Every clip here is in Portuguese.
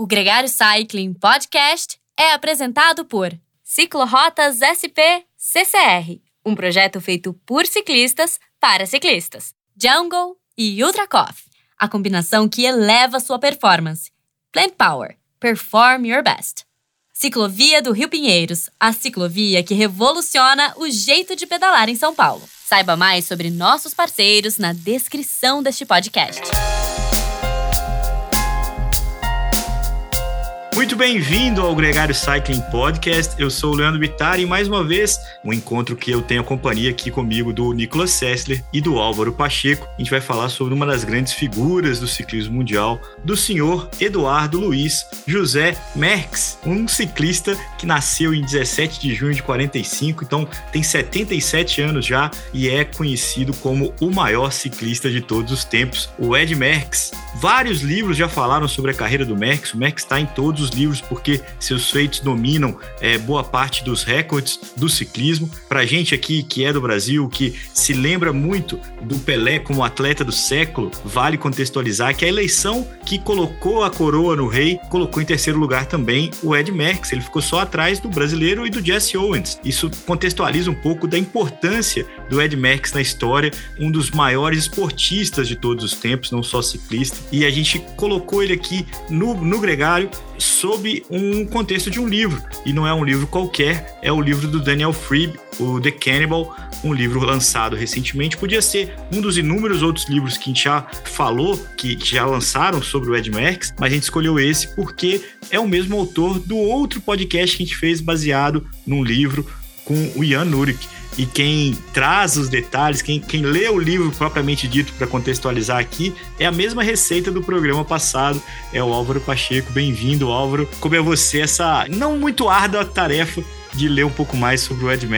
O Gregário Cycling Podcast é apresentado por Ciclorotas SP CCR, um projeto feito por ciclistas para ciclistas. Jungle e Ultra Coffee, a combinação que eleva sua performance. Plant Power, perform your best. Ciclovia do Rio Pinheiros, a ciclovia que revoluciona o jeito de pedalar em São Paulo. Saiba mais sobre nossos parceiros na descrição deste podcast. Muito bem-vindo ao Gregário Cycling Podcast. Eu sou o Leandro Bittar e mais uma vez um encontro que eu tenho a companhia aqui comigo do Nicolas Sessler e do Álvaro Pacheco. A gente vai falar sobre uma das grandes figuras do ciclismo mundial, do senhor Eduardo Luiz José Merckx, um ciclista que nasceu em 17 de junho de 45, então tem 77 anos já e é conhecido como o maior ciclista de todos os tempos, o Ed Merckx. Vários livros já falaram sobre a carreira do Merckx. O Merckx está em todos os livros porque seus feitos dominam é, boa parte dos recordes do ciclismo. Para gente aqui que é do Brasil, que se lembra muito do Pelé como atleta do século, vale contextualizar que a eleição que colocou a coroa no rei colocou em terceiro lugar também o Ed Merckx. Ele ficou só atrás do brasileiro e do Jesse Owens. Isso contextualiza um pouco da importância do Ed Merckx na história, um dos maiores esportistas de todos os tempos, não só ciclista. E a gente colocou ele aqui no, no gregário sob um contexto de um livro. E não é um livro qualquer, é o livro do Daniel Freeb, o The Cannibal, um livro lançado recentemente. Podia ser um dos inúmeros outros livros que a gente já falou, que, que já lançaram sobre o Ed Merckx, mas a gente escolheu esse porque é o mesmo autor do outro podcast que a gente fez baseado num livro com o Ian Nurik e quem traz os detalhes, quem, quem lê o livro propriamente dito para contextualizar aqui, é a mesma receita do programa passado, é o Álvaro Pacheco. Bem-vindo, Álvaro. Como é você essa não muito árdua tarefa de ler um pouco mais sobre o Ed?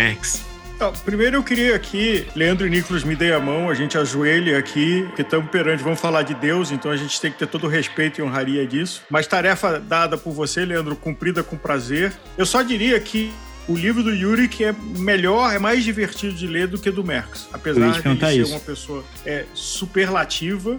Então, primeiro eu queria aqui, Leandro e Nicolas me deem a mão, a gente ajoelha aqui, que estamos perante, vamos falar de Deus, então a gente tem que ter todo o respeito e honraria disso. Mas tarefa dada por você, Leandro, cumprida com prazer. Eu só diria que o livro do Yuri que é melhor, é mais divertido de ler do que do Merckx. Apesar de ele ser uma pessoa é, superlativa,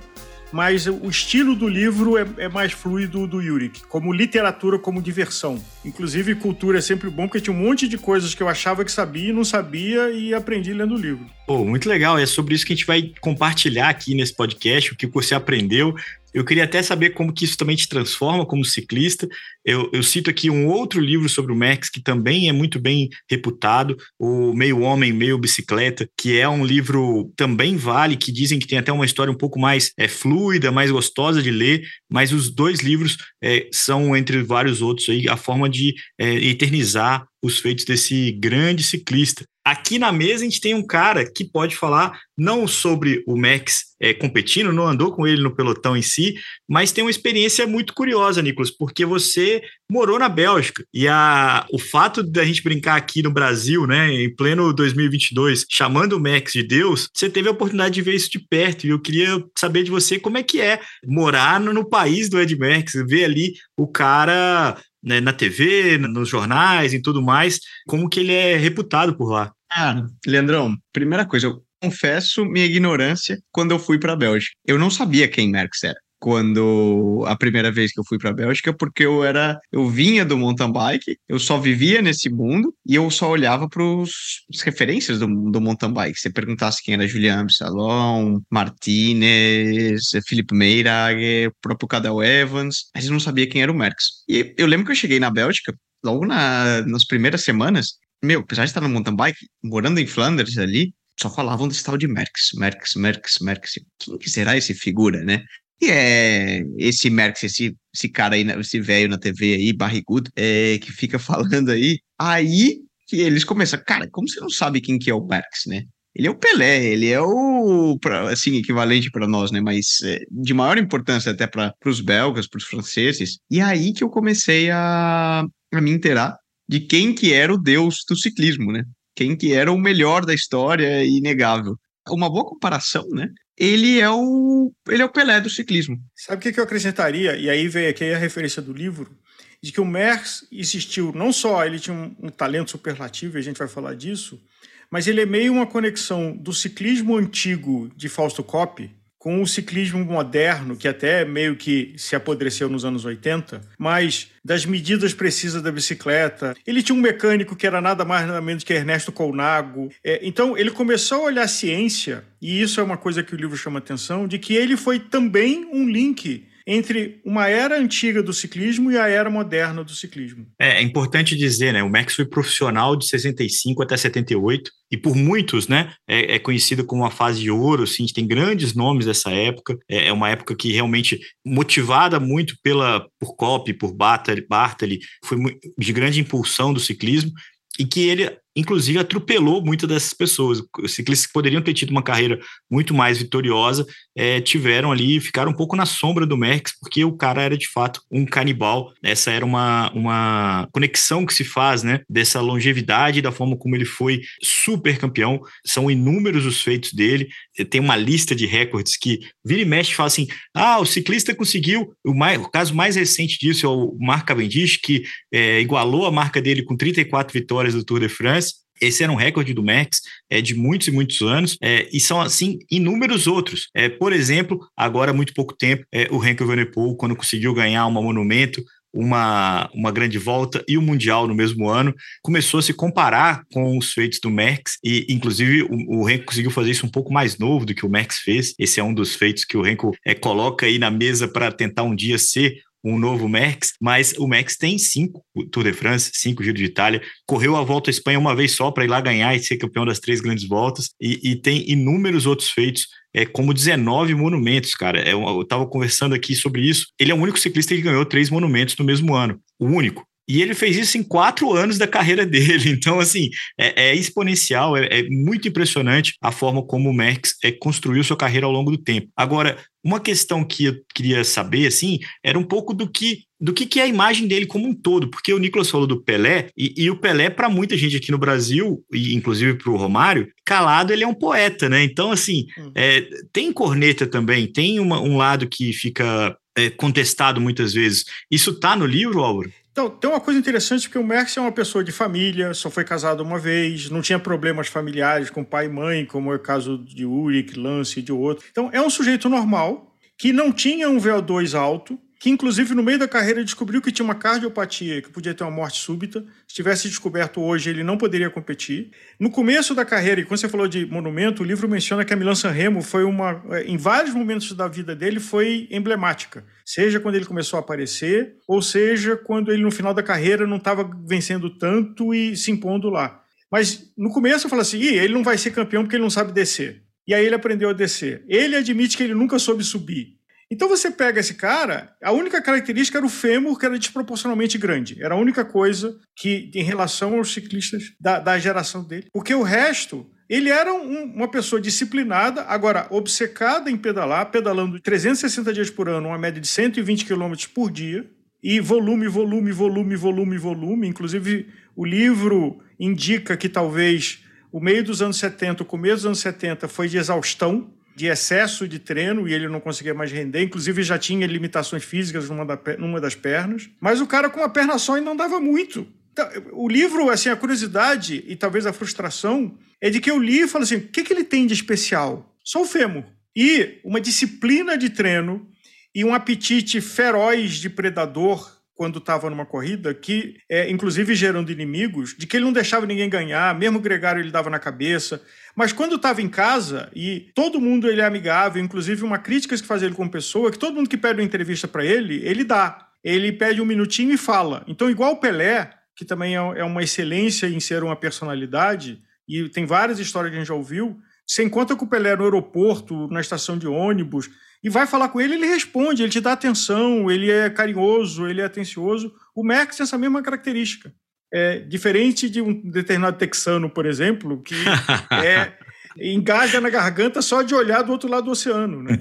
mas o estilo do livro é, é mais fluido do Yurik, como literatura, como diversão. Inclusive, cultura é sempre bom, porque tinha um monte de coisas que eu achava que sabia e não sabia e aprendi lendo o livro. Pô, muito legal. É sobre isso que a gente vai compartilhar aqui nesse podcast, o que você aprendeu. Eu queria até saber como que isso também te transforma como ciclista. Eu, eu, cito aqui um outro livro sobre o Max que também é muito bem reputado, o Meio Homem, Meio Bicicleta, que é um livro também vale, que dizem que tem até uma história um pouco mais é, fluida, mais gostosa de ler, mas os dois livros é, são, entre vários outros, aí, a forma de é, eternizar os feitos desse grande ciclista. Aqui na mesa a gente tem um cara que pode falar não sobre o Max é, competindo, não andou com ele no pelotão em si, mas tem uma experiência muito curiosa, Nicolas, porque você morou na Bélgica. E a, o fato da gente brincar aqui no Brasil, né, em pleno 2022, chamando o Max de Deus, você teve a oportunidade de ver isso de perto e eu queria saber de você como é que é morar no, no país do Ed Max, ver ali o cara né, na TV, nos jornais e tudo mais, como que ele é reputado por lá. Ah, Leandrão, primeira coisa, eu confesso minha ignorância quando eu fui para a Bélgica. Eu não sabia quem Merckx era quando a primeira vez que eu fui para a Bélgica, porque eu era, eu vinha do mountain bike, eu só vivia nesse mundo e eu só olhava para as referências do, do mountain bike. Se perguntasse quem era Julian Absalom, Martinez, Felipe Meirage, o próprio Cadel Evans, mas eu não sabia quem era o Merckx. E eu lembro que eu cheguei na Bélgica, logo na, nas primeiras semanas, meu, apesar de estar no mountain bike, morando em Flanders ali, só falavam desse tal de Merckx, Merckx, Merckx, Merckx. Quem que será esse figura, né? E é esse Merckx, esse, esse cara aí, esse velho na TV aí, barrigudo, é, que fica falando aí. Aí que eles começam, cara, como você não sabe quem que é o Merckx, né? Ele é o Pelé, ele é o, assim, equivalente para nós, né? Mas é, de maior importância até para os belgas, para os franceses. E aí que eu comecei a, a me inteirar de quem que era o deus do ciclismo, né? Quem que era o melhor da história, inegável. Uma boa comparação, né? Ele é o ele é o Pelé do ciclismo. Sabe o que, eu acrescentaria? E aí vem aqui a referência do livro, de que o Merckx existiu, não só ele tinha um, um talento superlativo, e a gente vai falar disso, mas ele é meio uma conexão do ciclismo antigo de Fausto Coppi, com o ciclismo moderno, que até meio que se apodreceu nos anos 80, mas das medidas precisas da bicicleta. Ele tinha um mecânico que era nada mais nada menos que Ernesto Colnago. É, então ele começou a olhar a ciência, e isso é uma coisa que o livro chama atenção, de que ele foi também um link entre uma era antiga do ciclismo e a era moderna do ciclismo. É, é importante dizer, né? O Max foi profissional de 65 até 78 e por muitos, né, é, é conhecido como uma fase de ouro, assim, tem grandes nomes dessa época, é, é uma época que realmente motivada muito pela por Cop, por Bartali foi de grande impulsão do ciclismo e que ele inclusive atropelou muitas dessas pessoas. Os ciclistas que poderiam ter tido uma carreira muito mais vitoriosa é, tiveram ali, ficaram um pouco na sombra do Merckx, porque o cara era de fato um canibal. Essa era uma, uma conexão que se faz, né, dessa longevidade, da forma como ele foi super campeão. São inúmeros os feitos dele. Tem uma lista de recordes que vira e mexe fala assim: ah, o ciclista conseguiu. O, mais, o caso mais recente disso é o Mark Cavendish, que é, igualou a marca dele com 34 vitórias do Tour de France esse era um recorde do Max é, de muitos e muitos anos, é, e são, assim, inúmeros outros. É, por exemplo, agora há muito pouco tempo, é, o Henkel Evenepoel, quando conseguiu ganhar uma monumento, uma, uma grande volta e o Mundial no mesmo ano, começou a se comparar com os feitos do Max, e inclusive o, o Henkel conseguiu fazer isso um pouco mais novo do que o Max fez. Esse é um dos feitos que o Henkel é, coloca aí na mesa para tentar um dia ser um novo Max, mas o Max tem cinco Tour de France, cinco Giro de Itália, correu a volta à Espanha uma vez só para ir lá ganhar e ser campeão das três grandes voltas, e, e tem inúmeros outros feitos é como 19 monumentos, cara. É, eu estava conversando aqui sobre isso. Ele é o único ciclista que ganhou três monumentos no mesmo ano. O único. E ele fez isso em quatro anos da carreira dele. Então, assim, é, é exponencial, é, é, muito impressionante a forma como o Max é, construiu sua carreira ao longo do tempo. Agora, uma questão que eu queria saber, assim, era um pouco do que do que, que é a imagem dele como um todo, porque o Nicolas falou do Pelé, e, e o Pelé, para muita gente aqui no Brasil, e inclusive para o Romário, calado ele é um poeta, né? Então, assim, hum. é, tem corneta também, tem uma, um lado que fica é, contestado muitas vezes. Isso tá no livro, Álvaro? Então, tem uma coisa interessante, porque o Merckx é uma pessoa de família, só foi casado uma vez, não tinha problemas familiares com pai e mãe, como é o caso de Ulrich, Lance e de outro. Então, é um sujeito normal, que não tinha um VO2 alto, que inclusive no meio da carreira descobriu que tinha uma cardiopatia, que podia ter uma morte súbita. Se tivesse descoberto hoje, ele não poderia competir. No começo da carreira, e quando você falou de monumento, o livro menciona que a Milan Sanremo foi uma, é, em vários momentos da vida dele, foi emblemática. Seja quando ele começou a aparecer, ou seja quando ele no final da carreira não estava vencendo tanto e se impondo lá. Mas no começo eu falo assim, ele não vai ser campeão porque ele não sabe descer. E aí ele aprendeu a descer. Ele admite que ele nunca soube subir. Então você pega esse cara, a única característica era o fêmur, que era desproporcionalmente grande. Era a única coisa que, em relação aos ciclistas da, da geração dele. Porque o resto, ele era um, uma pessoa disciplinada, agora obcecada em pedalar, pedalando 360 dias por ano, uma média de 120 km por dia, e volume, volume, volume, volume, volume. Inclusive, o livro indica que talvez o meio dos anos 70, o começo dos anos 70 foi de exaustão de excesso de treino e ele não conseguia mais render. Inclusive, já tinha limitações físicas numa, da, numa das pernas. Mas o cara com uma perna só ainda não dava muito. Então, o livro, assim, a curiosidade e talvez a frustração é de que eu li e falo assim: o que, que ele tem de especial? Só o fêmur. E uma disciplina de treino e um apetite feroz de predador quando estava numa corrida, que é, inclusive gerando inimigos, de que ele não deixava ninguém ganhar, mesmo o Gregário ele dava na cabeça. Mas quando estava em casa e todo mundo ele é amigável, inclusive uma crítica que faz ele como pessoa, que todo mundo que pede uma entrevista para ele, ele dá. Ele pede um minutinho e fala. Então, igual o Pelé, que também é, é uma excelência em ser uma personalidade, e tem várias histórias que a gente já ouviu, você encontra com o Pelé no aeroporto, na estação de ônibus, e vai falar com ele, ele responde, ele te dá atenção, ele é carinhoso, ele é atencioso. O Merckx tem essa mesma característica. É diferente de um determinado texano, por exemplo, que é, engaja na garganta só de olhar do outro lado do oceano. Né?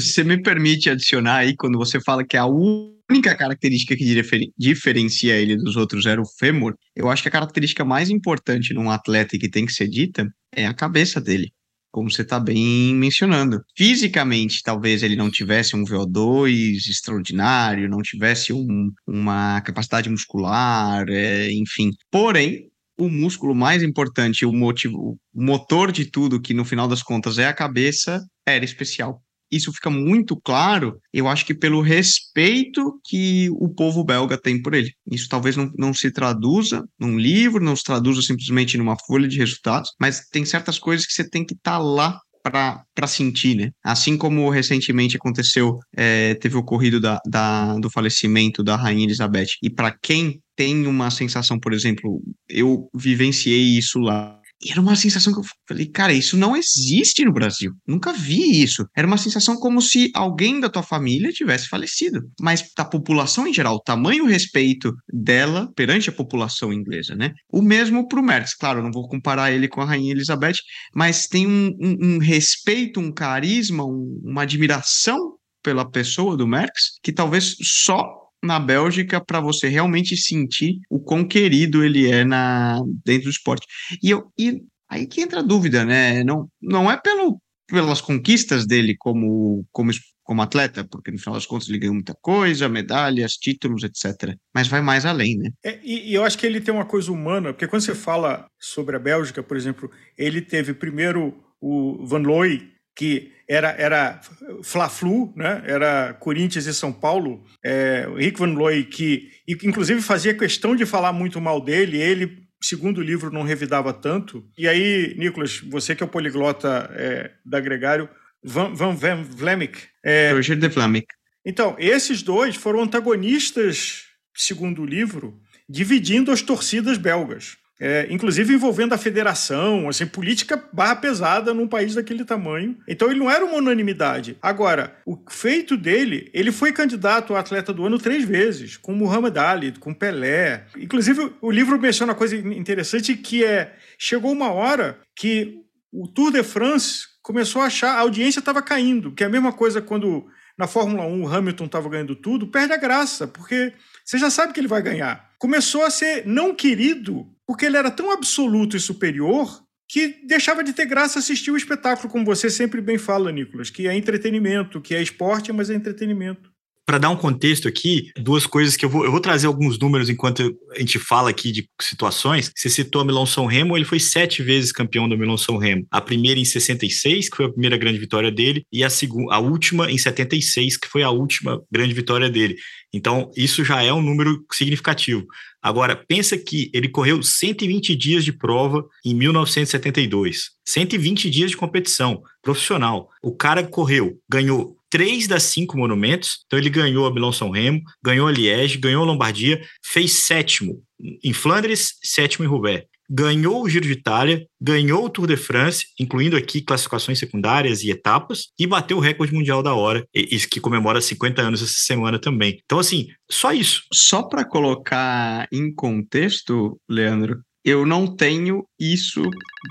Se você me permite adicionar aí, quando você fala que a única característica que diferencia ele dos outros era o fêmur, eu acho que a característica mais importante num atleta que tem que ser dita é a cabeça dele como você está bem mencionando. Fisicamente, talvez ele não tivesse um VO2 extraordinário, não tivesse um, uma capacidade muscular, é, enfim. Porém, o músculo mais importante, o motivo, o motor de tudo, que no final das contas é a cabeça, era especial isso fica muito claro, eu acho que pelo respeito que o povo belga tem por ele. Isso talvez não, não se traduza num livro, não se traduza simplesmente numa folha de resultados, mas tem certas coisas que você tem que estar tá lá para sentir, né? Assim como recentemente aconteceu, é, teve ocorrido da, da, do falecimento da Rainha Elizabeth. E para quem tem uma sensação, por exemplo, eu vivenciei isso lá e era uma sensação que eu falei, cara, isso não existe no Brasil. Nunca vi isso. Era uma sensação como se alguém da tua família tivesse falecido. Mas da população em geral, o tamanho e o respeito dela perante a população inglesa, né? O mesmo pro Merckx. Claro, não vou comparar ele com a Rainha Elizabeth, mas tem um, um, um respeito, um carisma, um, uma admiração pela pessoa do Merckx que talvez só na Bélgica para você realmente sentir o quão querido ele é na, dentro do esporte. E, eu, e aí que entra a dúvida, né? Não, não é pelo, pelas conquistas dele como, como, como atleta, porque no final das contas ele ganhou muita coisa, medalhas, títulos, etc. Mas vai mais além, né? É, e, e, eu acho que ele tem uma coisa humana, porque quando você fala sobre a Bélgica, por exemplo, ele teve primeiro o Van Looy, que era, era Fla-Flu, né? era Corinthians e São Paulo. É, o Rick Van Looy, que inclusive fazia questão de falar muito mal dele, ele, segundo o livro, não revidava tanto. E aí, Nicolas, você que é o poliglota é, da Gregário, Van, Van, Van Vlemik. É, Roger de Vlemik. Então, esses dois foram antagonistas, segundo o livro, dividindo as torcidas belgas é, inclusive envolvendo a federação, assim, política barra pesada num país daquele tamanho. Então ele não era uma unanimidade. Agora, o feito dele, ele foi candidato a atleta do ano três vezes, com Muhammad Ali, com Pelé. Inclusive, o livro menciona uma coisa interessante que é, chegou uma hora que o Tour de France começou a achar, a audiência estava caindo, que é a mesma coisa quando na Fórmula 1 o Hamilton estava ganhando tudo, perde a graça, porque você já sabe que ele vai ganhar. Começou a ser não querido porque ele era tão absoluto e superior que deixava de ter graça assistir o espetáculo, como você sempre bem fala, Nicolas, que é entretenimento, que é esporte, mas é entretenimento. Para dar um contexto aqui, duas coisas que eu vou, eu vou trazer alguns números enquanto a gente fala aqui de situações. Você citou a Milão São Remo, ele foi sete vezes campeão do Milão São Remo. A primeira em 66, que foi a primeira grande vitória dele, e a, segunda, a última em 76, que foi a última grande vitória dele. Então, isso já é um número significativo. Agora, pensa que ele correu 120 dias de prova em 1972. 120 dias de competição profissional. O cara correu, ganhou três das cinco monumentos. Então, ele ganhou a Milão São Remo, ganhou a Liège, ganhou a Lombardia, fez sétimo em Flandres, sétimo em Roubaix ganhou o Giro de Itália, ganhou o Tour de France, incluindo aqui classificações secundárias e etapas, e bateu o recorde mundial da hora, isso que comemora 50 anos essa semana também. Então, assim, só isso. Só para colocar em contexto, Leandro, eu não tenho isso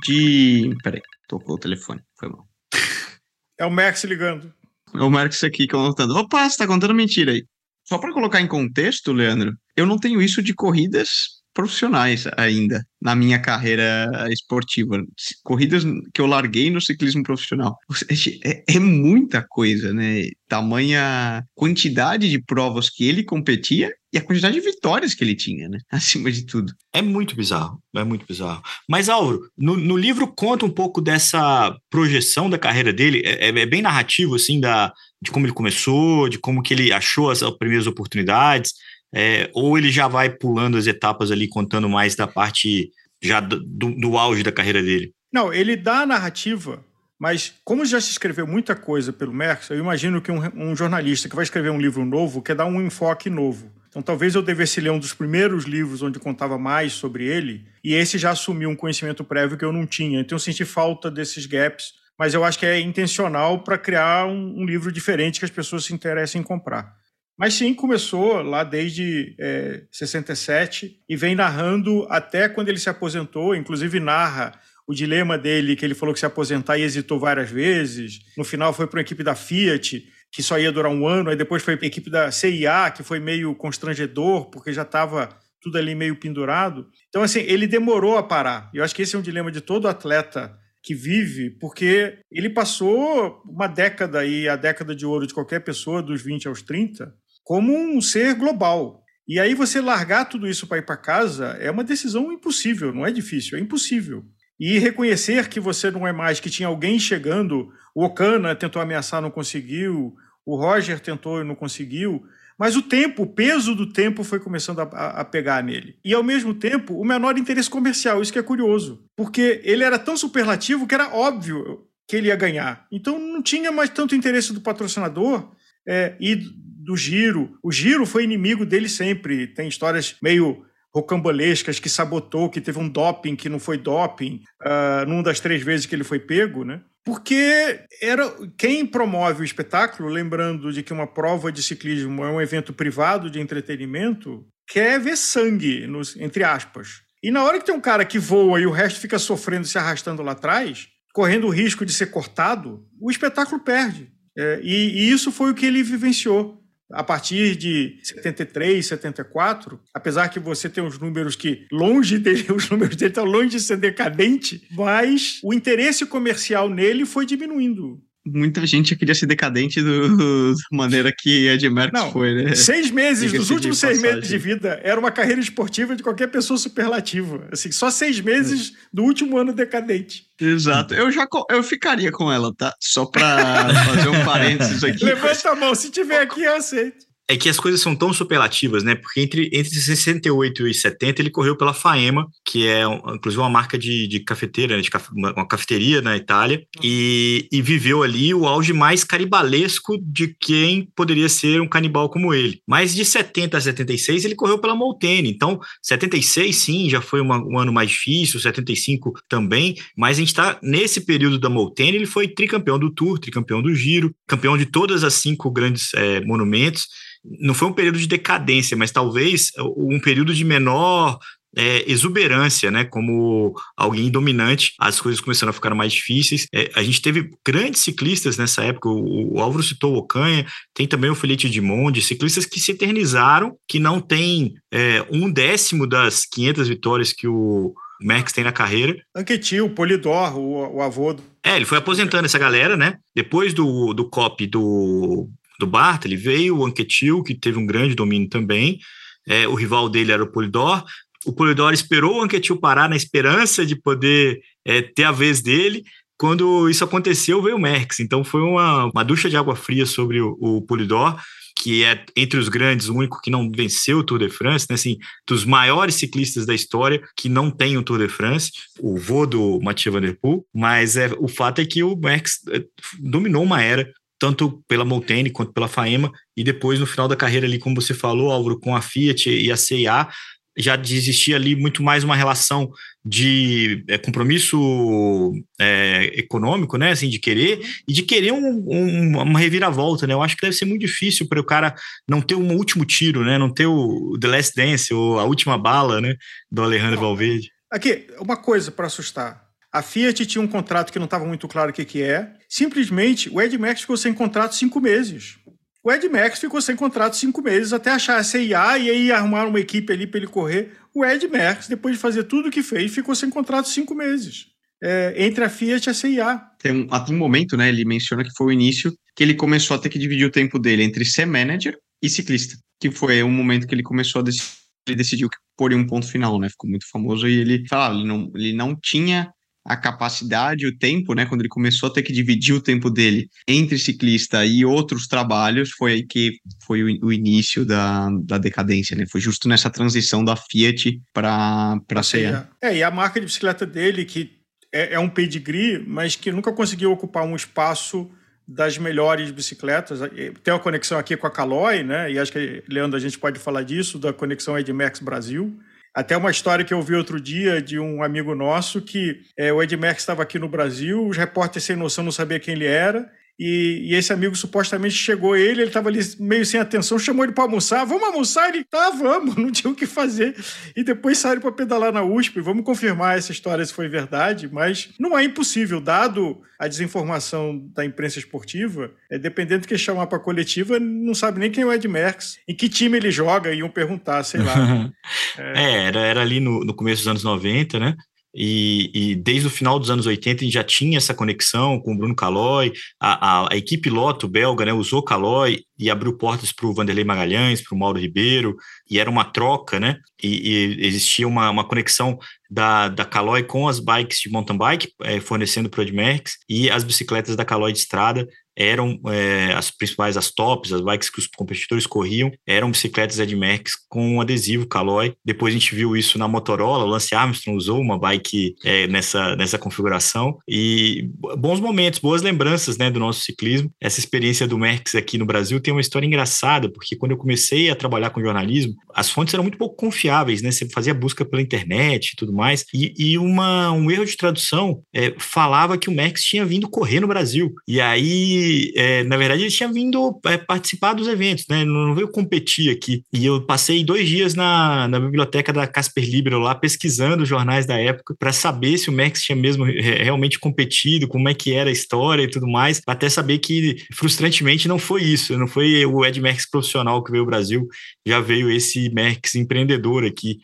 de. Peraí, tocou o telefone, foi mal. É o Max ligando. É o Max aqui contando. Opa, você tá contando mentira aí. Só para colocar em contexto, Leandro, eu não tenho isso de corridas profissionais ainda na minha carreira esportiva. Corridas que eu larguei no ciclismo profissional. É, é, muita coisa, né? Tamanha quantidade de provas que ele competia e a quantidade de vitórias que ele tinha, né? Acima de tudo. É muito bizarro, é muito bizarro. Mas, Auro, no, no livro conta um pouco dessa projeção da carreira dele, é, é, é bem narrativo, assim, da, de como ele começou, de como que ele achou as primeiras oportunidades. É, ou ele já vai pulando as etapas ali, contando mais da parte já do, do auge da carreira dele? Não, ele dá a narrativa, mas como já se escreveu muita coisa pelo Merckx, eu imagino que um, um, jornalista que vai escrever um livro novo quer dar um enfoque novo. Então talvez eu devesse ler um dos primeiros livros onde contava mais sobre ele, e esse já assumiu um conhecimento prévio que eu não tinha. Então eu senti falta desses gaps, mas eu acho que é intencional para criar um, um livro diferente que as pessoas se interessem em comprar. Mas sim, começou lá desde é, 67 e vem narrando até quando ele se aposentou, inclusive narra o dilema dele, que ele falou que se aposentar e hesitou várias vezes. No final foi para uma equipe da Fiat, que só ia durar um ano, aí depois foi para a equipe da CIA, que foi meio constrangedor, porque já estava tudo ali meio pendurado. Então, assim, ele demorou a parar. Eu acho que esse é um dilema de todo atleta que vive, porque ele passou uma década e a década de ouro de qualquer pessoa, dos 20 aos 30, como um ser global. E aí você largar tudo isso para ir para casa é uma decisão impossível, não é difícil, é impossível. e reconhecer que você não é mais, que tinha alguém chegando. O Okana tentou ameaçar, não conseguiu. O Roger tentou e não conseguiu. Mas o tempo, o peso do tempo foi começando a, a, pegar nele. E, ao mesmo tempo, o menor interesse comercial. Isso que é curioso. Porque ele era tão superlativo que era óbvio que ele ia ganhar. Então, não tinha mais tanto interesse do patrocinador é, e do Giro. O Giro foi inimigo dele sempre. Tem histórias meio rocambolescas que sabotou, que teve um doping que não foi doping, uh, numa das três vezes que ele foi pego, né? Porque era quem promove o espetáculo, lembrando de que uma prova de ciclismo é um evento privado de entretenimento, quer ver sangue, nos, entre aspas. E na hora que tem um cara que voa e o resto fica sofrendo, se arrastando lá atrás, correndo o risco de ser cortado, o espetáculo perde. É, e, e isso foi o que ele vivenciou a partir de 73, 74, apesar que você tem os números que longe dele, os números dele estão longe de ser decadente, mas o interesse comercial nele foi diminuindo muita gente queria ser decadente do, da maneira que Ed Merckx Não, foi, né? Seis meses, nos últimos seis meses de vida, era uma carreira esportiva de qualquer pessoa superlativa. Assim, só seis meses é. do último ano decadente. Exato. Eu já eu ficaria com ela, tá? Só pra fazer um parênteses aqui. Levanta a mão, se tiver aqui, eu aceito é que as coisas são tão superlativas, né? Porque entre, entre 68 e 70 ele correu pela Faema, que é inclusive uma marca de, de cafeteira, né? de caf, uma, uma, cafeteria na Itália, e, e, viveu ali o auge mais caribalesco de quem poderia ser um canibal como ele. Mas de 70 a 76 ele correu pela Molteni, então 76 sim, já foi uma, um ano mais difícil, 75 também, mas a gente está nesse período da Molteni, ele foi tricampeão do Tour, tricampeão do Giro, campeão de todas as cinco grandes é, monumentos, não foi um período de decadência, mas talvez um período de menor é, exuberância, né? Como alguém dominante, as coisas começaram a ficar mais difíceis. É, a gente teve grandes ciclistas nessa época, o, o Álvaro citou o Ocanha, tem também o Felipe de Monde, ciclistas que se eternizaram, que não tem é, um décimo das 500 vitórias que o Merckx tem na carreira. Anquetil, Polidor, o, o avô do... É, ele foi aposentando essa galera, né? Depois do, do COP do do Bartali, veio o Anquetil, que teve um grande domínio também. É, o rival dele era o Polidor. O Polidor esperou o Anquetil parar na esperança de poder é, ter a vez dele. Quando isso aconteceu, veio o Merckx. Então foi uma, uma ducha de água fria sobre o, o Polidor que é entre os grandes o único que não venceu o Tour de France, né? Assim, dos maiores ciclistas da história que não tem o Tour de France, o vô do Mathieu Van Der Poel, mas é, o fato é que o Merckx é, dominou uma era tanto pela Molteni quanto pela Faema, e depois no final da carreira ali, como você falou, Álvaro, com a Fiat e a CIA, já existia ali muito mais uma relação de é, compromisso é, econômico, né, assim, de querer, e de querer um, um, uma reviravolta, né, eu acho que deve ser muito difícil para o cara não ter um último tiro, né, não ter o The Last Dance, ou a última bala, né, do Alejandro Valverde. Aqui, uma coisa para assustar, a Fiat tinha um contrato que não estava muito claro o que, que é. Simplesmente, o Ed Max ficou sem contrato cinco meses. O Ed Max ficou sem contrato cinco meses até achar a CIA e aí arrumar uma equipe ali para ele correr. O Ed Max, depois de fazer tudo o que fez, ficou sem contrato cinco meses. É, entre a Fiat e a CIA. Tem um, até um momento, né? Ele menciona que foi o início que ele começou a ter que dividir o tempo dele entre ser manager e ciclista. Que foi um momento que ele começou a decidir, ele decidiu que pôr um ponto final, né? Ficou muito famoso e ele falava, ele não, ele não tinha a capacidade, o tempo, né? Quando ele começou a ter que dividir o tempo dele entre ciclista e outros trabalhos, foi aí que foi o, início da, da decadência, né? Foi justo nessa transição da Fiat para a CEA. É, e a marca de bicicleta dele, que é, é um pedigree, mas que nunca conseguiu ocupar um espaço das melhores bicicletas. Tem uma conexão aqui com a Caloi, né? E acho que, Leandro, a gente pode falar disso, da conexão Edmax Brasil. Até uma história que eu vi outro dia de um amigo nosso que é, o Ed Merckx estava aqui no Brasil, os repórteres sem noção não sabiam quem ele era, e, e, esse amigo supostamente chegou ele, ele estava ali meio sem atenção, chamou ele para almoçar. Vamos almoçar? Ele, tá, vamos, não tinha o que fazer. E depois saíram para pedalar na USP. Vamos confirmar essa história se foi verdade, mas não é impossível, dado a desinformação da imprensa esportiva, é, dependendo do que chamar para coletiva, não sabe nem quem é o Ed Merckx, em que time ele joga, iam perguntar, sei lá. é, era, era ali no, no começo dos anos 90, né? E, e, desde o final dos anos 80 a gente já tinha essa conexão com o Bruno Calói, a, a, a equipe Loto belga né, usou Calói e abriu portas para o Vanderlei Magalhães, para o Mauro Ribeiro, e era uma troca, né? E, e existia uma, uma conexão da, da Caloi com as bikes de mountain bike, é, fornecendo para o Admerx, e as bicicletas da Caloi de estrada eram é, as principais, as tops, as bikes que os competidores corriam, eram bicicletas Admax com um adesivo Caloi. Depois a gente viu isso na Motorola, o Lance Armstrong usou uma bike é, nessa, nessa configuração. E bons momentos, boas lembranças né, do nosso ciclismo. Essa experiência do Merckx aqui no Brasil tem uma história engraçada, porque quando eu comecei a trabalhar com jornalismo, as fontes eram muito pouco confiáveis, né? Você fazia busca pela internet e tudo mais. E, e uma, um erro de tradução é, falava que o Merckx tinha vindo correr no Brasil. E aí é, na verdade, ele tinha vindo é, participar dos eventos, né? Não veio competir aqui. E eu passei dois dias na, na biblioteca da Casper Libero lá, pesquisando os jornais da época, para saber se o Max tinha mesmo realmente competido, como é que era a história e tudo mais, até saber que, frustrantemente, não foi isso. Não foi o Ed Merckx profissional que veio ao Brasil, já veio esse Merckx empreendedor aqui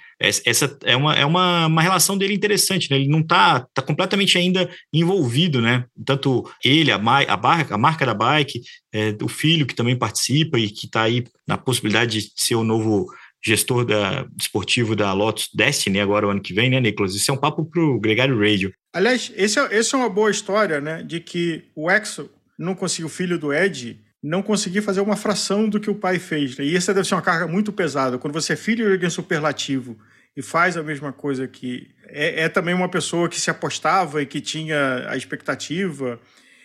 essa é uma, é uma, uma relação dele interessante, né? Ele não está tá completamente ainda envolvido, né? Tanto ele, a, a, barca, a marca da bike, é, o filho que também participa e que está aí na possibilidade de ser o novo gestor da, esportivo da Lotus Destiny agora o ano que vem, né, Nicolas? Isso é um papo para o Gregário Radio. Aliás, esse é, esse é uma boa história, né? De que o Exo não conseguiu, o filho do Ed, não conseguir fazer uma fração do que o pai fez. Né? E essa deve ser uma carga muito pesada. Quando você é filho de alguém superlativo e faz a mesma coisa que. É, é, também uma pessoa que se apostava e que tinha a expectativa.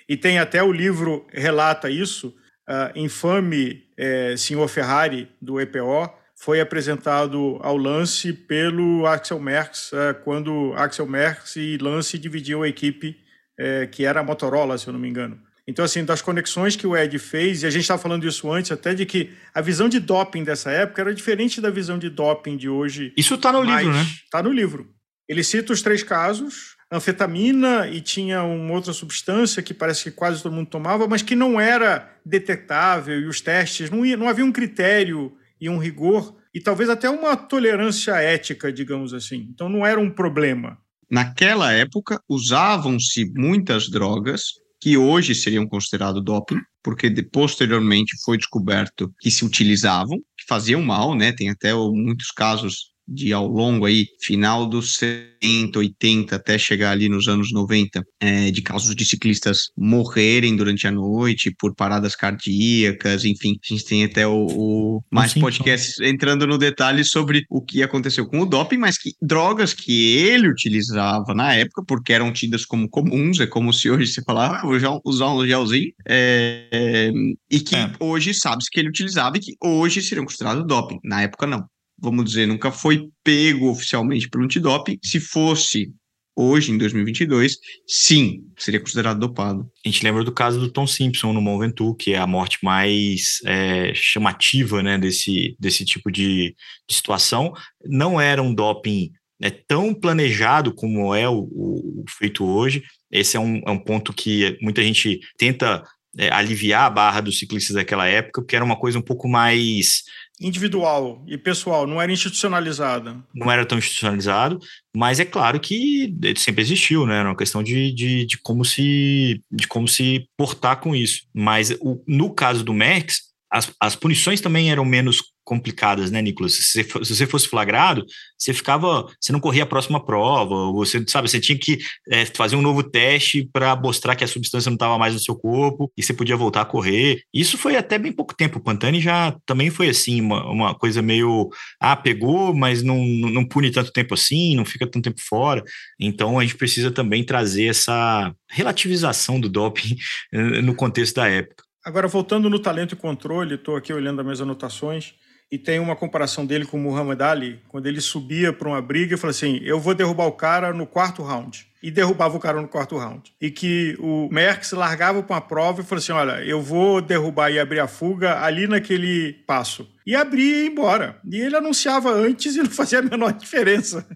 E tem até o livro relata isso. Uh, infame é, senhor Ferrari, do EPO, foi apresentado ao Lance pelo Axel Merckx, uh, quando Axel Merckx e Lance dividiam a equipe, uh, que era a Motorola, se eu não me engano. Então, assim, das conexões que o Ed fez, e a gente estava falando isso antes, até de que a visão de doping dessa época era diferente da visão de doping de hoje. Isso está no livro, né? Está no livro. Ele cita os três casos, anfetamina e tinha uma outra substância que parece que quase todo mundo tomava, mas que não era detectável e os testes, não, ia, não havia um critério e um rigor e talvez até uma tolerância ética, digamos assim. Então não era um problema. Naquela época, usavam-se muitas drogas que hoje seriam considerados doping, porque posteriormente foi descoberto que se utilizavam, que faziam mal, né? Tem até muitos casos de ao longo aí, final dos 70, 80, até chegar ali nos anos 90, é, de casos de ciclistas morrerem durante a noite por paradas cardíacas, enfim, a gente tem até o, o mais Sim, podcasts entrando no detalhe sobre o que aconteceu com o doping, mas que drogas que ele utilizava na época, porque eram tidas como comuns, é como se hoje você falar, ah, vou usar um gelzinho, é, é, e que é. hoje sabe-se que ele utilizava e que hoje seriam considerados doping, na época não vamos dizer, nunca foi pego oficialmente pelo antidoping. Se fosse hoje, em 2022, sim, seria considerado dopado. A gente lembra do caso do Tom Simpson no Mont Ventoux, que é a morte mais é, chamativa né, desse, desse tipo de, de, situação. Não era um doping né, tão planejado como é o, o, o feito hoje. Esse é um, é um ponto que muita gente tenta é, aliviar a barra dos ciclistas daquela época, porque era uma coisa um pouco mais individual e pessoal, não era institucionalizada. Não era tão institucionalizado, mas é claro que sempre existiu, né? Era uma questão de, de, de como se de como se portar com isso. Mas o, no caso do Max, as, as punições também eram menos complicadas, né, Nicolas? Se você, se você fosse flagrado, você ficava, você não corria a próxima prova, você sabe, você tinha que é, fazer um novo teste para mostrar que a substância não estava mais no seu corpo e você podia voltar a correr. Isso foi até bem pouco tempo. O Pantani já também foi assim, uma, uma coisa meio, ah, pegou, mas não, não pune tanto tempo assim, não fica tanto tempo fora. Então a gente precisa também trazer essa relativização do doping eh, no contexto da época. Agora, voltando no talento e controle, estou aqui olhando as minhas anotações e tem uma comparação dele com o Muhammad Ali, quando ele subia para uma briga e falou assim: Eu vou derrubar o cara no quarto round. E derrubava o cara no quarto round. E que o Merckx largava para uma prova e falou assim: Olha, eu vou derrubar e abrir a fuga ali naquele passo. E abria e ia embora. E ele anunciava antes e não fazia a menor diferença.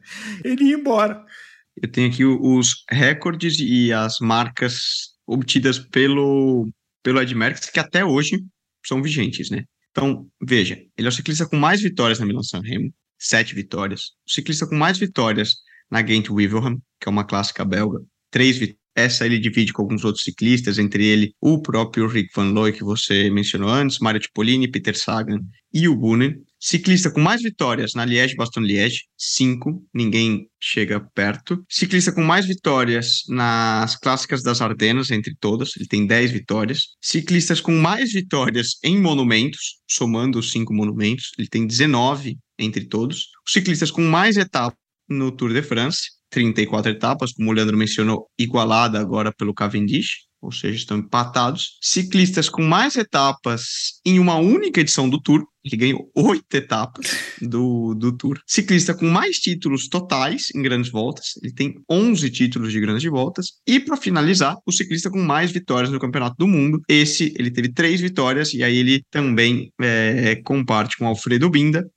Ele ia embora. Eu tenho aqui os recordes e as marcas obtidas pelo pelo Ed Merckx, que até hoje são vigentes, né? Então, veja, ele é o ciclista com mais vitórias na Milan San Remo, sete vitórias. O ciclista com mais vitórias na Ghent Wevelgem, que é uma clássica belga. Três vitórias. Essa ele divide com alguns outros ciclistas, entre ele o próprio Rick Van Looy, que você mencionou antes, Mario Cipollini, Peter Sagan e o Boonen. Ciclista com mais vitórias na Liège-Bastogne-Liège, cinco, ninguém chega perto. Ciclista com mais vitórias nas clássicas das Ardenas, entre todas, ele tem 10 vitórias. Ciclistas com mais vitórias em monumentos, somando os cinco monumentos, ele tem 19 entre todos. Os ciclistas com mais etapas no Tour de France, 34 etapas, como o Leandro mencionou, igualada agora pelo Cavendish ou seja, estão empatados. Ciclistas com mais etapas em uma única edição do Tour, ele ganhou oito etapas do, do Tour. Ciclista com mais títulos totais em grandes voltas, ele tem 11 títulos de grandes voltas. E para finalizar, o ciclista com mais vitórias no Campeonato do Mundo. Esse, ele teve três vitórias, e aí ele também é, comparte com Alfredo Binda,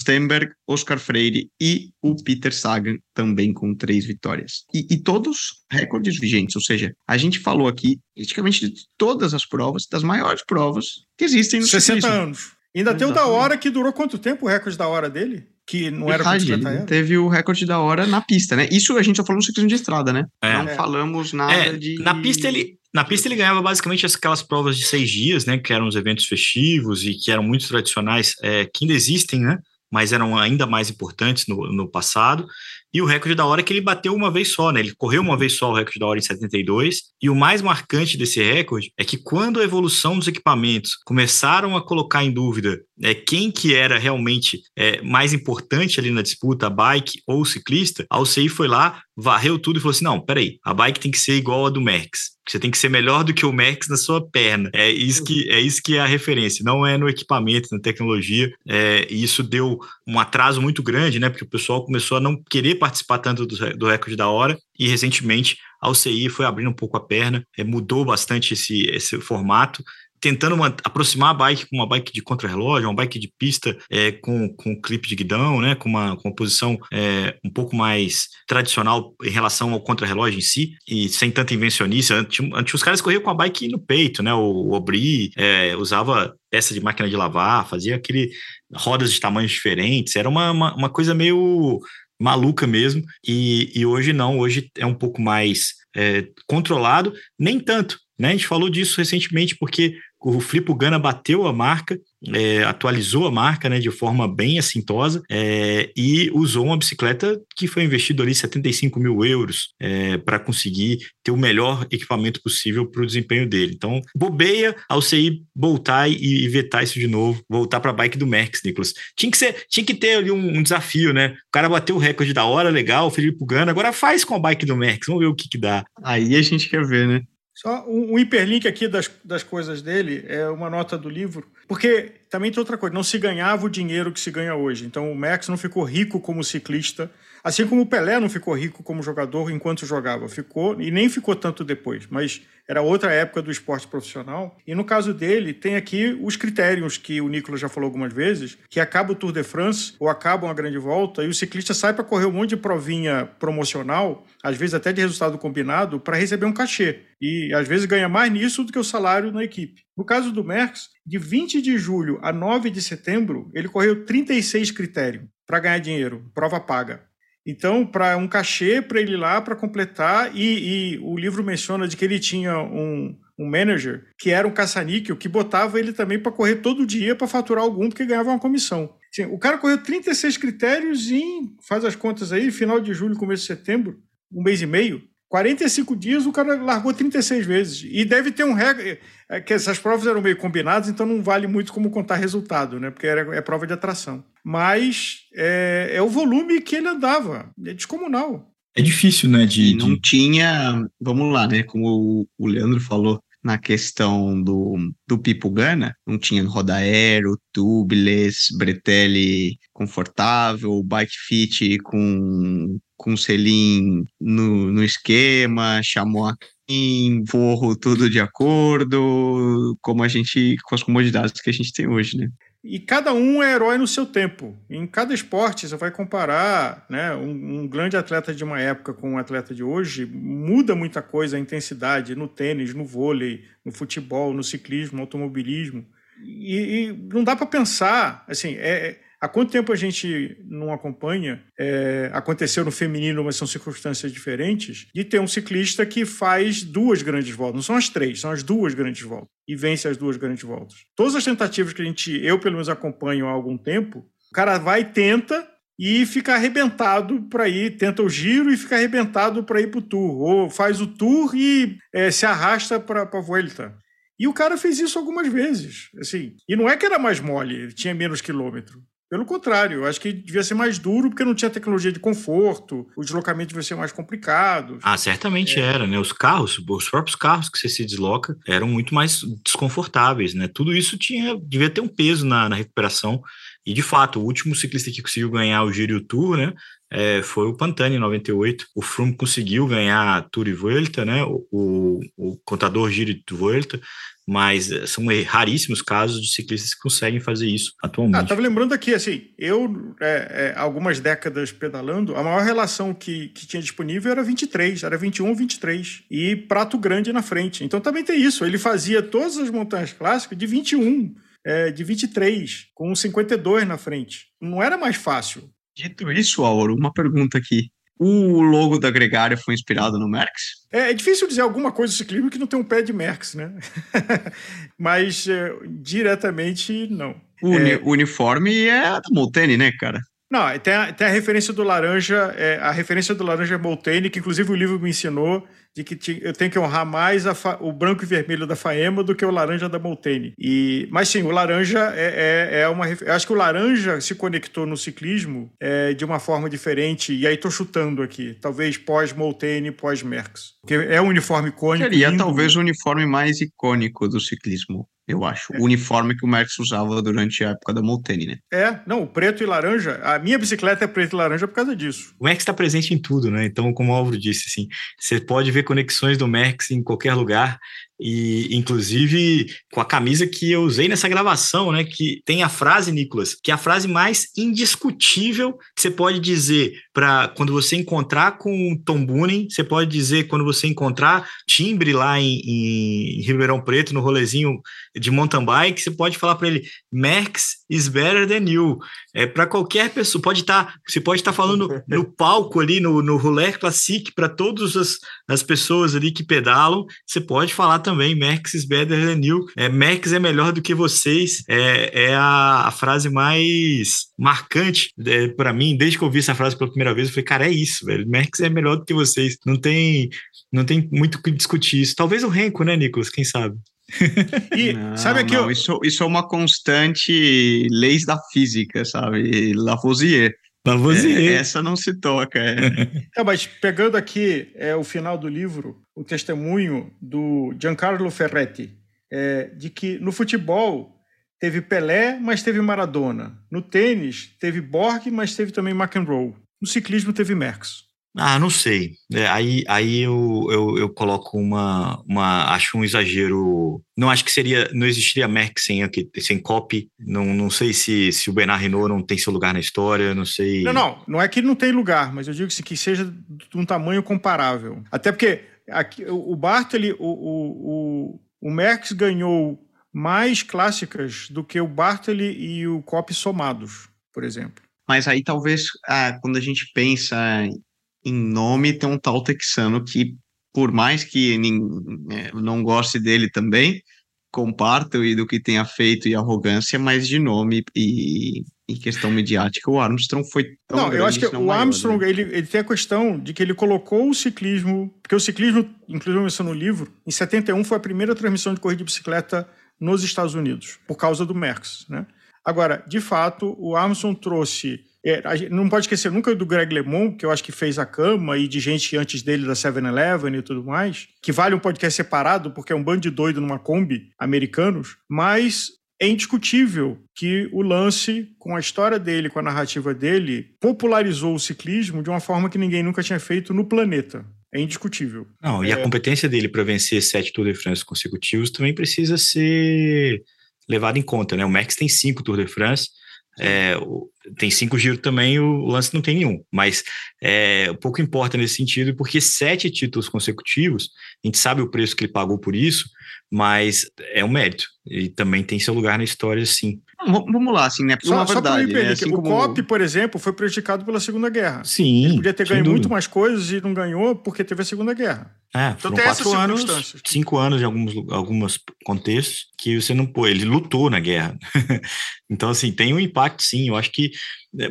Stenberg, Oscar Freire e o Peter Sagan também com três vitórias. E, e, todos recordes vigentes, ou seja, a gente falou aqui praticamente de todas as provas, das maiores provas que existem no 60 ciclismo. anos. Ainda Exatamente. tem o da hora que durou quanto tempo o recorde da hora dele? Que não era Verdade, ele teve o recorde da hora na pista, né? Isso a gente só falou no ciclismo de estrada, né? É. Não é. falamos nada é, de. Na pista ele. Na pista ele ganhava basicamente aquelas provas de seis dias, né? Que eram os eventos festivos e que eram muito tradicionais, é, que ainda existem, né? Mas eram ainda mais importantes no, no passado. E o recorde da hora é que ele bateu uma vez só, né? Ele correu uma vez só o recorde da hora em 72. E o mais marcante desse recorde é que quando a evolução dos equipamentos começaram a colocar em dúvida é, quem que era realmente é, mais importante ali na disputa, a bike ou o ciclista, a UCI foi lá, varreu tudo e falou assim: não, peraí, a bike tem que ser igual a do Max. Você tem que ser melhor do que o Max na sua perna. É isso que é, isso que é a referência, não é no equipamento, na tecnologia. É, e isso deu um atraso muito grande, né? Porque o pessoal começou a não querer participar tanto do, do recorde da hora e recentemente a UCI foi abrindo um pouco a perna, é, mudou bastante esse, esse formato, tentando uma, aproximar a bike com uma bike de contrarrelógio, uma bike de pista é, com, com clipe de guidão, né, com uma, com uma posição é, um pouco mais tradicional em relação ao contrarrelógio em si, e sem tanta invencionice. Antes, antes os caras corriam com a bike no peito, né, o, o Obri é, usava peça de máquina de lavar, fazia aquele rodas de tamanhos diferentes, era uma, uma, uma coisa meio maluca mesmo, e, e hoje não, hoje é um pouco mais é, controlado, nem tanto, né? A gente falou disso recentemente porque o Flipo Gana bateu a marca, é, atualizou a marca né, de forma bem assintosa é, e usou uma bicicleta que foi investido ali 75 mil euros é, para conseguir ter o melhor equipamento possível para o desempenho dele. Então, bobeia ao CI voltar e, e vetar isso de novo, voltar para a bike do Merckx, Nicolas. Tinha que, ser, tinha que ter ali um, um, desafio, né? O cara bateu o recorde da hora, legal, o Felipe Gana, agora faz com a bike do Merckx, vamos ver o que, que dá. Aí a gente quer ver, né? Só um, um hiperlink aqui das, das coisas dele, é uma nota do livro, porque também tem outra coisa, não se ganhava o dinheiro que se ganha hoje. Então o Max não ficou rico como ciclista, assim como o Pelé não ficou rico como jogador enquanto jogava, ficou e nem ficou tanto depois, mas era outra época do esporte profissional. E no caso dele, tem aqui os critérios que o Nicolas já falou algumas vezes, que acaba o Tour de France ou acaba uma grande volta e o ciclista sai para correr um monte de provinha promocional, às vezes até de resultado combinado, para receber um cachê. E às vezes ganha mais nisso do que o salário na equipe. No caso do Merckx, de 20 de julho a 9 de setembro, ele correu 36 critérios para ganhar dinheiro, prova paga. Então, para um cachê para ele ir lá para completar, e, e, o livro menciona de que ele tinha um, um manager que era um caça-níquel que botava ele também para correr todo dia para faturar algum, porque ganhava uma comissão. Assim, o cara correu 36 critérios em, faz as contas aí, final de julho, começo de setembro, um mês e meio. 45 dias o cara largou 36 vezes. E deve ter um recorde. É que essas provas eram meio combinadas, então não vale muito como contar resultado, né? Porque era, é prova de atração. Mas é, é o volume que ele andava. É descomunal. É difícil, né? De, não de... tinha. Vamos lá, né? Como o Leandro falou, na questão do, do Pipo Gana, não tinha roda aero, tubeless, bretelle confortável, bike fit com com selim no, no esquema, chamou forro tudo de acordo, como a gente, com as comodidades que a gente tem hoje, né? E cada um é herói no seu tempo. Em cada esporte, você vai comparar né, um, um, grande atleta de uma época com um atleta de hoje, muda muita coisa, a intensidade no tênis, no vôlei, no futebol, no ciclismo, no automobilismo. E, e não dá para pensar, assim, é, há quanto tempo a gente não acompanha? É, aconteceu no feminino, mas são circunstâncias diferentes, de ter um ciclista que faz duas grandes voltas. Não são as três, são as duas grandes voltas. E vence as duas grandes voltas. Todas as tentativas que a gente, eu pelo menos acompanho há algum tempo, o cara vai, tenta, e fica arrebentado para ir, tenta o giro e fica arrebentado para ir para o tour, ou faz o tour e é, se arrasta para a Vuelta. E o cara fez isso algumas vezes, assim. E não é que era mais mole, tinha menos quilômetro. Pelo contrário, eu acho que devia ser mais duro porque não tinha tecnologia de conforto, o deslocamento devia ser mais complicado. Ah, certamente é. era, né? Os carros, os próprios carros que você se desloca eram muito mais desconfortáveis, né? Tudo isso tinha, devia ter um peso na, na recuperação e de fato, o último ciclista que conseguiu ganhar o Giro e o Tour, né? É, foi o Pantani em 98. O Froome conseguiu ganhar a Tour e Vuelta, né? O, o, o contador Giro e Vuelta, mas eh, são raríssimos casos de ciclistas que conseguem fazer isso atualmente. Ah, tava lembrando aqui, assim, eu, é, é, algumas décadas pedalando, a maior relação que, que tinha disponível era 23, era 21 ou 23, e Prato Grande na frente. Então também tem isso, ele fazia todas as montanhas clássicas de 21 é, de 23, com 52 na frente. Não era mais fácil. Dito isso, Auro, uma pergunta aqui. O logo da Gregária foi inspirado no Merckx? É, é, difícil dizer alguma coisa do ciclismo que não tem um pé de Merckx, né? Mas é, diretamente, não. O, uni é... uniforme é da Molteni, né, cara? Não, tem a, tem a referência do laranja, é, a referência do laranja é Molteni, que inclusive o livro me ensinou de que eu tenho que honrar mais o branco e vermelho da Faema do que o laranja da Molteni. E, mas sim, o laranja é, é, é uma. Eu acho que o laranja se conectou no ciclismo é, de uma forma diferente, e aí estou chutando aqui, talvez pós-Molteni, pós-Merckx. Porque é um uniforme icônico. Seria lindo. talvez o uniforme mais icônico do ciclismo eu acho. É. O uniforme que o Merckx usava durante a época da Molteni, né? É, não, preto e laranja. A minha bicicleta é preto e laranja por causa disso. O Merckx está presente em tudo, né? Então, como o Álvaro disse, assim, você pode ver conexões do Merckx em qualquer lugar e inclusive com a camisa que eu usei nessa gravação, né, que tem a frase, Nicolas, que é a frase mais indiscutível que você pode dizer para quando você encontrar com Tom Boonen, você pode dizer quando você encontrar timbre lá em, em Ribeirão Preto, no rolezinho de mountain bike, você pode falar para ele, Max is better than you. É para qualquer pessoa, pode estar, tá, você pode estar tá falando no palco ali, no, no Roulette Classic, para todas as, as pessoas ali que pedalam, você pode falar também Max is better than you. É, Max é melhor do que vocês. É, é a, a frase mais marcante é, para mim, desde que eu vi essa frase pela primeira vez, eu falei, cara, é isso, velho. Max é melhor do que vocês. Não tem, não tem muito o que discutir isso. Talvez o Renko, né, Nicolas? Quem sabe? e não, sabe aqui não, eu... isso, isso é uma constante leis da física, sabe? Lavoisier. Lavoisier. É, essa não se toca. É. é, mas pegando aqui é, o final do livro, o testemunho do Giancarlo Ferretti, é, de que no futebol teve Pelé, mas teve Maradona. No tênis teve Borg, mas teve também McEnroe. No ciclismo teve Merckx. Ah, não sei. É, aí aí eu, eu, eu, coloco uma, uma. Acho um exagero. Não acho que seria. Não existiria Merck sem, sem copy. Não, não sei se, se o Bernard Renault não tem seu lugar na história. Não sei. Não, não. Não é que ele não tem lugar, mas eu digo assim, que seja de um tamanho comparável. Até porque aqui, o Bartoli, o, o, o, o Merckx ganhou mais clássicas do que o Bartoli e o Copy somados, por exemplo. Mas aí talvez, ah, quando a gente pensa em nome tem um tal texano que, por mais que é, não goste dele também, comparto e do que tenha feito e arrogância, mas de nome e em questão midiática, o Armstrong foi tão Não, eu acho que o maior, Armstrong, né? ele, ele tem a questão de que ele colocou o ciclismo, porque o ciclismo, inclusive isso no livro, em 71 foi a primeira transmissão de corrida de bicicleta nos Estados Unidos, por causa do Merckx, né? Agora, de fato, o Armstrong trouxe é, não pode esquecer nunca do Greg LeMond, que eu acho que fez a cama, e de gente antes dele da 7-Eleven e tudo mais, que vale um podcast separado, porque é um bando de doido numa Kombi, americanos, mas é indiscutível que o lance, com a história dele, com a narrativa dele, popularizou o ciclismo de uma forma que ninguém nunca tinha feito no planeta. É indiscutível. Não, e a é. competência dele para vencer sete Tour de France consecutivos também precisa ser levada em conta, né? O Max tem cinco Tour de France, é, tem cinco giros também, o lance não tem nenhum. Mas é, pouco importa nesse sentido, porque sete títulos consecutivos, a gente sabe o preço que ele pagou por isso, mas é um mérito. E também tem seu lugar na história, sim. Vamos lá, assim, né? Só, uma verdade, né? assim o como... COP, por exemplo, foi prejudicado pela Segunda Guerra. Sim. Ele podia ter ganho dúvida. muito mais coisas e não ganhou porque teve a Segunda Guerra. É, então foram quatro anos, cinco anos em alguns, alguns contextos que você não pô, ele lutou na guerra. então, assim, tem um impacto, sim. Eu acho que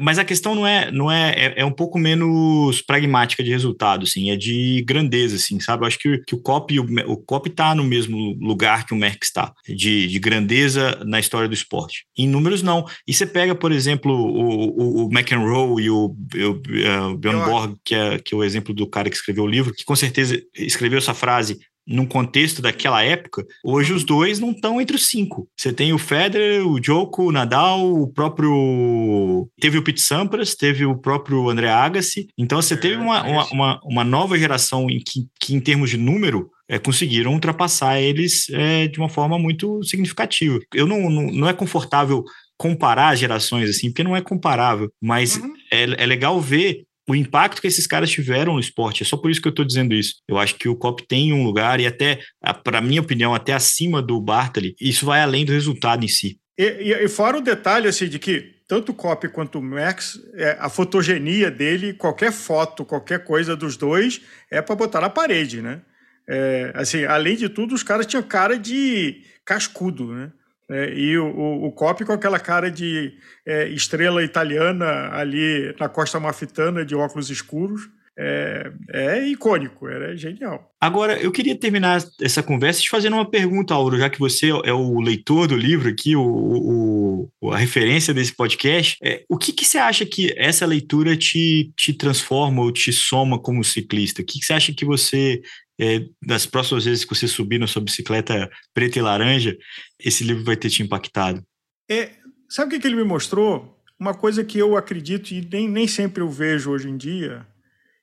mas a questão não é, não é, é, é, um pouco menos pragmática de resultado, assim, é de grandeza, assim, sabe? Eu acho que, que o COP o, o COP tá no mesmo lugar que o Merck está, de, de grandeza na história do esporte. Em números, não. E você pega, por exemplo, o, o, o McEnroe e o, o, o Bjorn Borg, que é, que é o exemplo do cara que escreveu o livro, que com certeza escreveu essa frase num contexto daquela época, hoje os dois não estão entre os cinco. Você tem o Federer, o Djoko, o Nadal, o próprio... Teve o Pete Sampras, teve o próprio André Agassi. Então você teve uma, uma, uma, uma nova geração em que, que, em termos de número, é, conseguiram ultrapassar eles é, de uma forma muito significativa. Eu não, não, não é confortável comparar gerações assim, porque não é comparável, mas uhum. é, é legal ver o impacto que esses caras tiveram no esporte. É só por isso que eu estou dizendo isso. Eu acho que o COP tem um lugar e até, para minha opinião, até acima do Bartali. Isso vai além do resultado em si. E, e, e fora o detalhe assim de que tanto o COP quanto o Max, é, a fotogenia dele, qualquer foto, qualquer coisa dos dois é para botar na parede, né? É, assim, além de tudo, os caras tinham cara de cascudo, né? É, e o, o, o Cop com aquela cara de é, estrela italiana ali na costa mafitana de óculos escuros. É, é, icônico, era genial. Agora, eu queria terminar essa conversa te fazendo uma pergunta, Auro, já que você é o leitor do livro aqui, o, o a referência desse podcast. É, o que, que você acha que essa leitura te, te transforma ou te soma como ciclista? O que, que você acha que você é, das próximas vezes que você subir na sua bicicleta preta e laranja, esse livro vai ter te impactado? É, sabe o que, ele me mostrou? Uma coisa que eu acredito e nem, nem sempre eu vejo hoje em dia,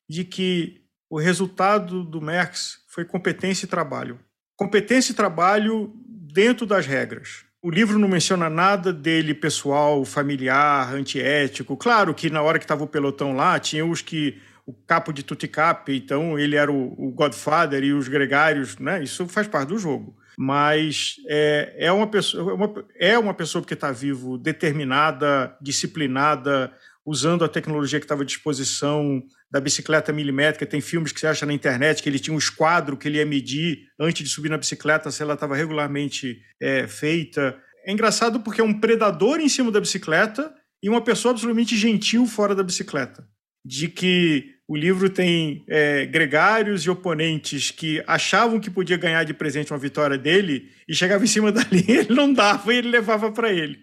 de que o resultado do Merckx foi competência e trabalho. Competência e trabalho dentro das regras. O livro não menciona nada dele pessoal, familiar, antiético. Claro que na hora que estava o pelotão lá, tinha os que o capo de Tuticap, então ele era o, o, Godfather e os gregários, né? Isso faz parte do jogo. Mas é, é uma pessoa, é uma, é uma pessoa que está vivo, determinada, disciplinada, usando a tecnologia que estava à disposição da bicicleta milimétrica. Tem filmes que você acha na internet que ele tinha um esquadro que ele ia medir antes de subir na bicicleta se ela estava regularmente é, feita. É engraçado porque é um predador em cima da bicicleta e uma pessoa absolutamente gentil fora da bicicleta. De que o livro tem é, gregários e oponentes que achavam que podia ganhar de presente uma vitória dele e chegava em cima da linha, ele não dava e ele levava para ele,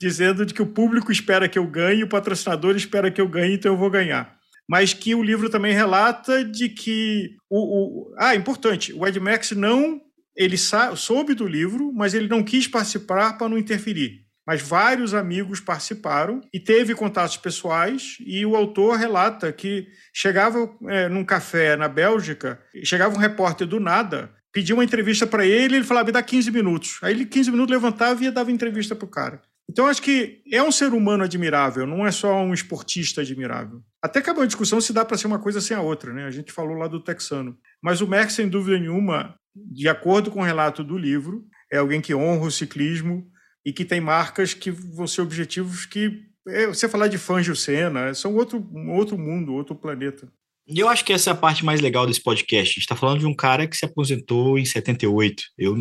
dizendo de que o público espera que eu ganhe, o patrocinador espera que eu ganhe, então eu vou ganhar. Mas que o livro também relata de que o, o ah, importante, o Ed Max não ele soube do livro, mas ele não quis participar para não interferir mas vários amigos participaram e teve contatos pessoais e o autor relata que chegava é, num café na Bélgica, chegava um repórter do nada, pedia uma entrevista para ele, ele falava, me dá 15 minutos. Aí ele 15 minutos levantava e dava entrevista para o cara. Então acho que é um ser humano admirável, não é só um esportista admirável. Até acabou a discussão se dá para ser uma coisa sem a outra, né? A gente falou lá do texano. Mas o Merck, sem dúvida nenhuma, de acordo com o relato do livro, é alguém que honra o ciclismo, e que tem marcas que vão ser objetivos que é, você falar de Fangio Senna, são outro, um outro mundo, outro planeta. E eu acho que essa é a parte mais legal desse podcast. A gente está falando de um cara que se aposentou em 78. Eu,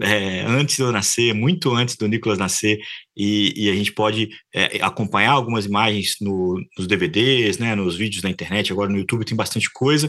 é, antes de eu nascer, muito antes do Nicolas nascer, e, e a gente pode é, acompanhar algumas imagens no, nos DVDs, né, nos vídeos na internet, agora no YouTube tem bastante coisa.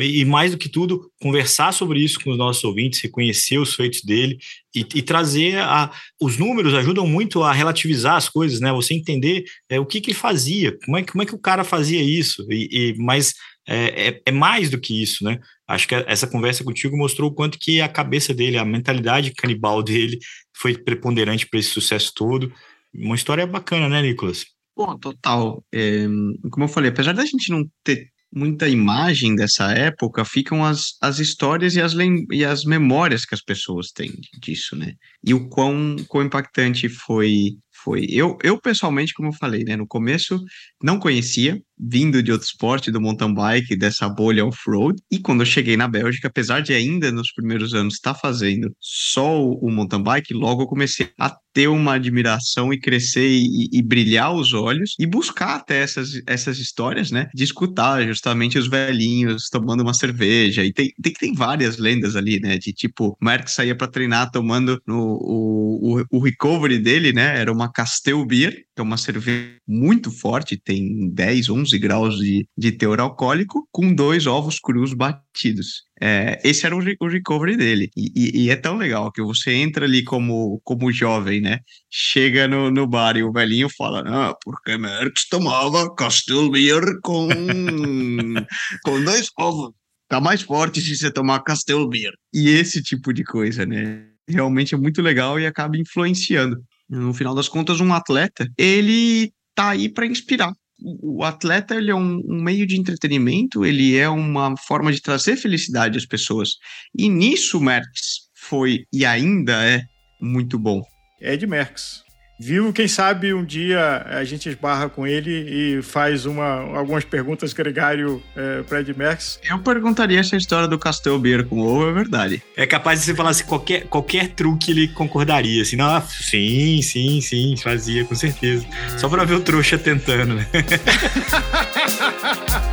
E mais do que tudo, conversar sobre isso com os nossos ouvintes, reconhecer os feitos dele e, e trazer a, os números ajudam muito a relativizar as coisas, né? Você entender é, o que, que ele fazia, como é, como é que o cara fazia isso, e, e mas é, é, é, mais do que isso, né? Acho que essa conversa contigo mostrou o quanto que a cabeça dele, a mentalidade canibal dele foi preponderante para esse sucesso todo. Uma história bacana, né, Nicolas? Bom, total. É, como eu falei, apesar da gente não ter muita imagem dessa época, ficam as, as histórias e as, e as memórias que as pessoas têm disso, né? E o quão, quão impactante foi foi. Eu, eu pessoalmente, como eu falei, né, no começo não conhecia, vindo de outro esporte, do mountain bike, dessa bolha off-road. E quando eu cheguei na Bélgica, apesar de ainda nos primeiros anos estar tá fazendo só o mountain bike, logo eu comecei a ter uma admiração e crescer e, e, brilhar os olhos e buscar até essas, essas histórias, né? De escutar justamente os velhinhos tomando uma cerveja. E tem, tem, tem várias lendas ali, né? De tipo, o Merck saía para treinar tomando no, o, o, o recovery dele, né? Era uma Castel Beer, que é uma cerveja muito forte, tem 10, 11 graus de, de teor alcoólico, com dois ovos crus batidos. É, esse era o, o recovery dele. E, e, e, é tão legal que você entra ali como, como jovem, né? Chega no, no bar e o velhinho fala: Ah, porque Merckx tomava Castel Beer com, com dois ovos. Tá mais forte se você tomar Castel Beer. E esse tipo de coisa, né? Realmente é muito legal e acaba influenciando no final das contas, um atleta, ele tá aí para inspirar. O atleta ele é um, um, meio de entretenimento, ele é uma forma de trazer felicidade às pessoas. E nisso Merckx foi e ainda é muito bom. Ed Merckx vivo, quem sabe um dia a gente esbarra com ele e faz uma, algumas perguntas gregário é, para Ed Merckx. Eu perguntaria se a história do Castel Beer com ovo é verdade. É capaz de você falar assim, qualquer, qualquer truque ele concordaria, assim, não, sim, sim, sim, fazia, com certeza. Só para ver o trouxa tentando, né?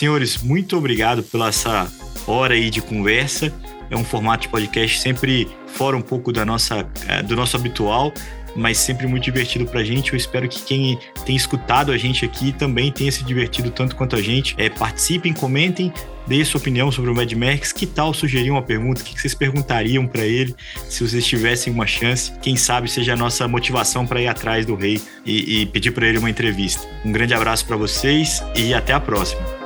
Senhores, muito obrigado pela essa hora aí de conversa. É um formato de podcast sempre fora um pouco da nossa, é, do nosso habitual, mas sempre muito divertido pra gente. Eu espero que quem tem escutado a gente aqui também tenha se divertido tanto quanto a gente. É, participem, comentem, deem sua opinião sobre o Mad Max. Que tal sugerir uma pergunta? O que vocês perguntariam para ele se vocês tivessem uma chance? Quem sabe seja a nossa motivação para ir atrás do rei e, e pedir para ele uma entrevista. Um grande abraço para vocês e até a próxima.